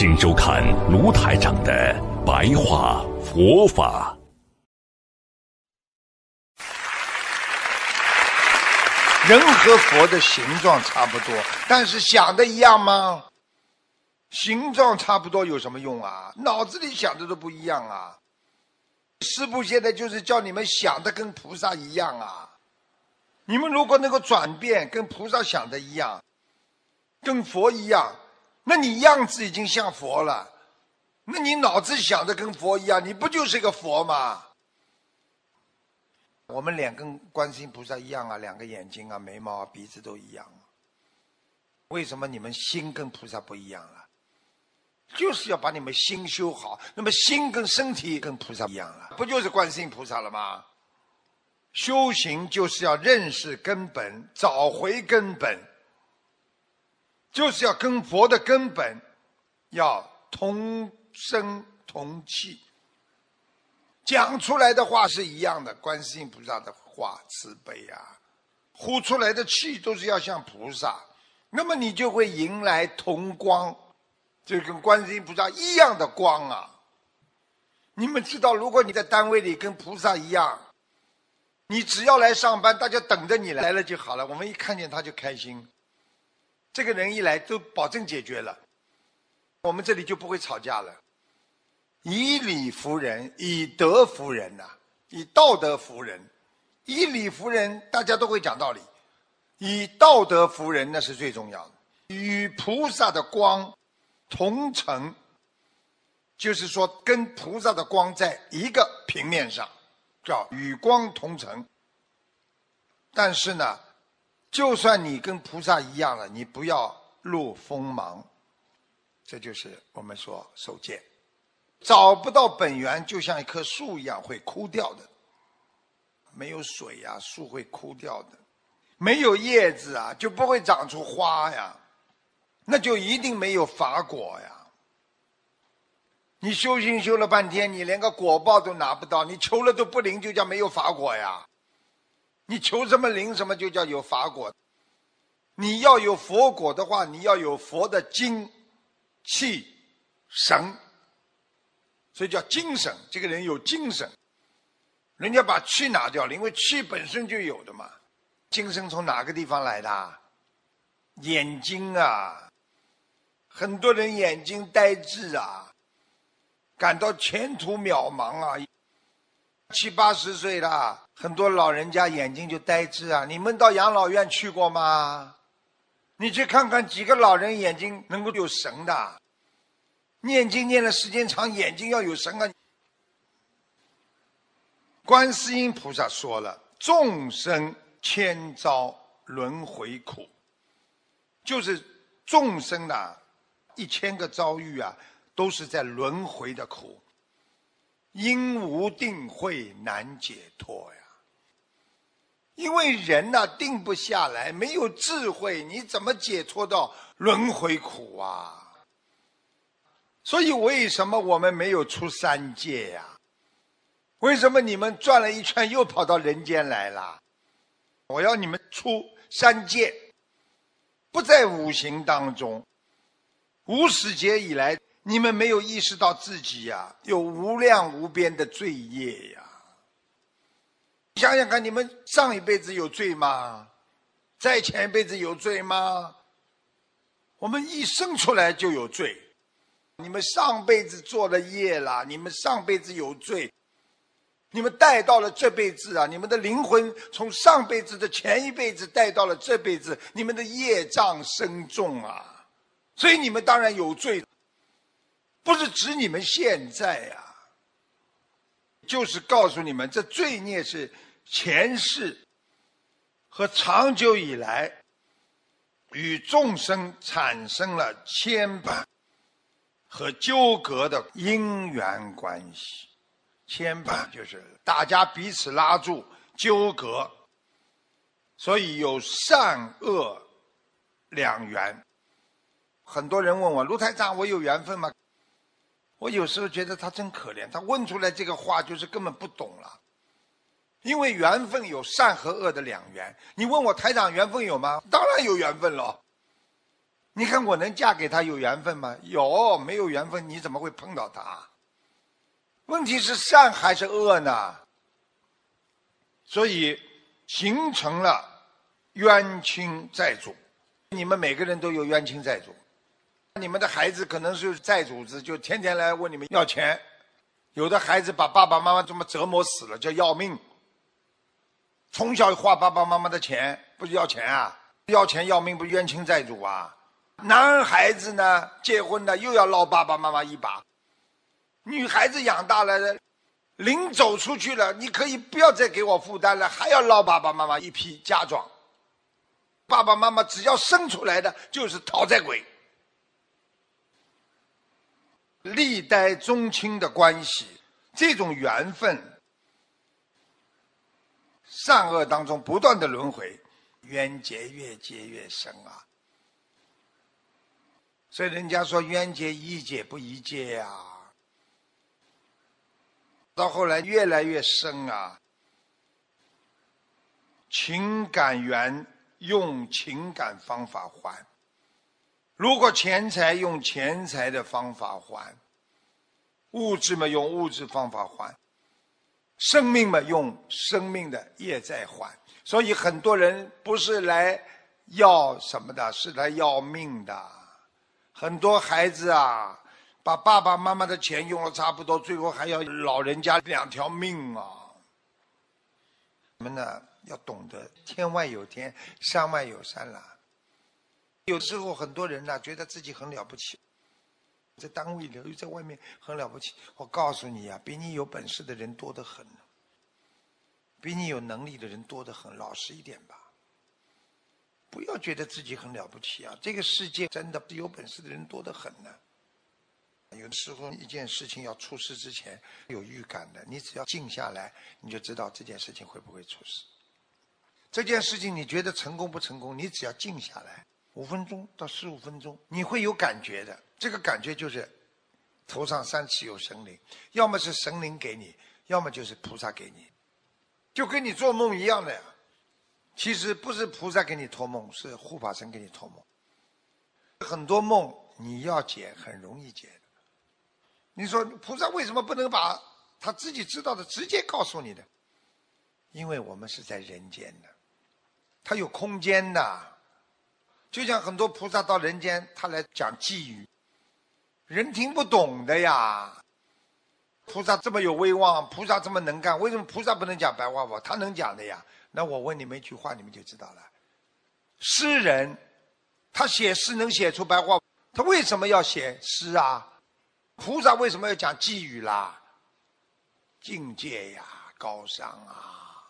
请收看卢台长的白话佛法。人和佛的形状差不多，但是想的一样吗？形状差不多有什么用啊？脑子里想的都不一样啊！师父现在就是叫你们想的跟菩萨一样啊！你们如果能够转变，跟菩萨想的一样。跟佛一样，那你样子已经像佛了，那你脑子想的跟佛一样，你不就是个佛吗？我们脸跟观世音菩萨一样啊，两个眼睛啊，眉毛啊，鼻子都一样。为什么你们心跟菩萨不一样了？就是要把你们心修好，那么心跟身体跟菩萨一样了，不就是观世音菩萨了吗？修行就是要认识根本，找回根本。就是要跟佛的根本要同声同气，讲出来的话是一样的。观世音菩萨的话慈悲啊，呼出来的气都是要像菩萨，那么你就会迎来同光，就跟观世音菩萨一样的光啊。你们知道，如果你在单位里跟菩萨一样，你只要来上班，大家等着你来了就好了。我们一看见他就开心。这个人一来都保证解决了，我们这里就不会吵架了。以理服人，以德服人呐，以道德服人。以理服人，大家都会讲道理；以道德服人，那是最重要的。与菩萨的光同尘，就是说跟菩萨的光在一个平面上，叫与光同尘。但是呢？就算你跟菩萨一样了，你不要露锋芒，这就是我们说守戒。找不到本源，就像一棵树一样会枯掉的。没有水呀，树会枯掉的；没有叶子啊，就不会长出花呀。那就一定没有法果呀。你修行修了半天，你连个果报都拿不到，你求了都不灵，就叫没有法果呀。你求什么灵什么就叫有法果，你要有佛果的话，你要有佛的精、气、神，所以叫精神。这个人有精神，人家把气拿掉了，因为气本身就有的嘛。精神从哪个地方来的？眼睛啊，很多人眼睛呆滞啊，感到前途渺茫啊。七八十岁了，很多老人家眼睛就呆滞啊！你们到养老院去过吗？你去看看几个老人眼睛能够有神的？念经念的时间长，眼睛要有神啊！观世音菩萨说了：“众生千遭轮回苦，就是众生呐，一千个遭遇啊，都是在轮回的苦。”因无定慧难解脱呀，因为人呐定不下来，没有智慧，你怎么解脱到轮回苦啊？所以为什么我们没有出三界呀？为什么你们转了一圈又跑到人间来了？我要你们出三界，不在五行当中，无始劫以来。你们没有意识到自己呀，有无量无边的罪业呀。想想看，你们上一辈子有罪吗？在前一辈子有罪吗？我们一生出来就有罪。你们上辈子做了业了，你们上辈子有罪，你们带到了这辈子啊！你们的灵魂从上辈子的前一辈子带到了这辈子，你们的业障深重啊，所以你们当然有罪。不是指你们现在呀，就是告诉你们，这罪孽是前世和长久以来与众生产生了牵绊，和纠葛的因缘关系，牵绊就是大家彼此拉住纠葛，所以有善恶两缘。很多人问我卢台长，我有缘分吗？我有时候觉得他真可怜，他问出来这个话就是根本不懂了。因为缘分有善和恶的两缘，你问我台长缘分有吗？当然有缘分了。你看我能嫁给他有缘分吗？有，没有缘分你怎么会碰到他？问题是善还是恶呢？所以形成了冤亲债主，你们每个人都有冤亲债主。你们的孩子可能是债主子，就天天来问你们要钱。有的孩子把爸爸妈妈这么折磨死了，叫要命。从小花爸爸妈妈的钱，不是要钱啊？要钱要命，不冤亲债主啊？男孩子呢，结婚了又要捞爸爸妈妈一把；女孩子养大了，临走出去了，你可以不要再给我负担了，还要捞爸爸妈妈一批嫁妆。爸爸妈妈只要生出来的就是讨债鬼，历代宗亲的关系，这种缘分，善恶当中不断的轮回，冤结越结越深啊。所以人家说冤结宜解不宜结呀，到后来越来越深啊。情感缘用情感方法还，如果钱财用钱财的方法还，物质嘛用物质方法还，生命嘛用生命的业债还。所以很多人不是来要什么的，是来要命的。很多孩子啊，把爸爸妈妈的钱用了差不多，最后还要老人家两条命啊！我们呢要懂得天外有天，山外有山啦。有时候很多人呢觉得自己很了不起，在单位里又在外面很了不起。我告诉你呀，比你有本事的人多得很，比你有能力的人多得很。老实一点吧。不要觉得自己很了不起啊！这个世界真的有本事的人多得很呢。有的时候一件事情要出事之前有预感的，你只要静下来，你就知道这件事情会不会出事。这件事情你觉得成功不成功？你只要静下来五分钟到十五分钟，你会有感觉的。这个感觉就是头上三尺有神灵，要么是神灵给你，要么就是菩萨给你，就跟你做梦一样的呀。其实不是菩萨给你托梦，是护法神给你托梦。很多梦你要解很容易解的。你说菩萨为什么不能把他自己知道的直接告诉你的？因为我们是在人间的，他有空间的。就像很多菩萨到人间，他来讲寄语，人听不懂的呀。菩萨这么有威望，菩萨这么能干，为什么菩萨不能讲白话佛？他能讲的呀。那我问你们一句话，你们就知道了。诗人，他写诗能写出白话，他为什么要写诗啊？菩萨为什么要讲寄语啦？境界呀，高尚啊！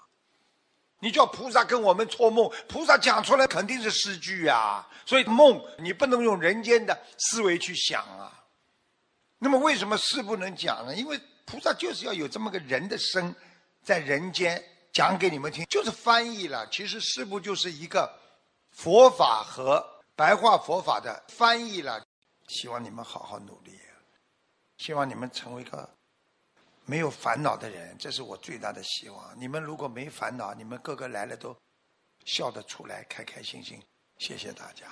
你叫菩萨跟我们托梦，菩萨讲出来肯定是诗句啊。所以梦你不能用人间的思维去想啊。那么为什么诗不能讲呢？因为菩萨就是要有这么个人的身，在人间。讲给你们听，就是翻译了。其实是不就是一个佛法和白话佛法的翻译了。希望你们好好努力，希望你们成为一个没有烦恼的人，这是我最大的希望。你们如果没烦恼，你们个个来了都笑得出来，开开心心。谢谢大家。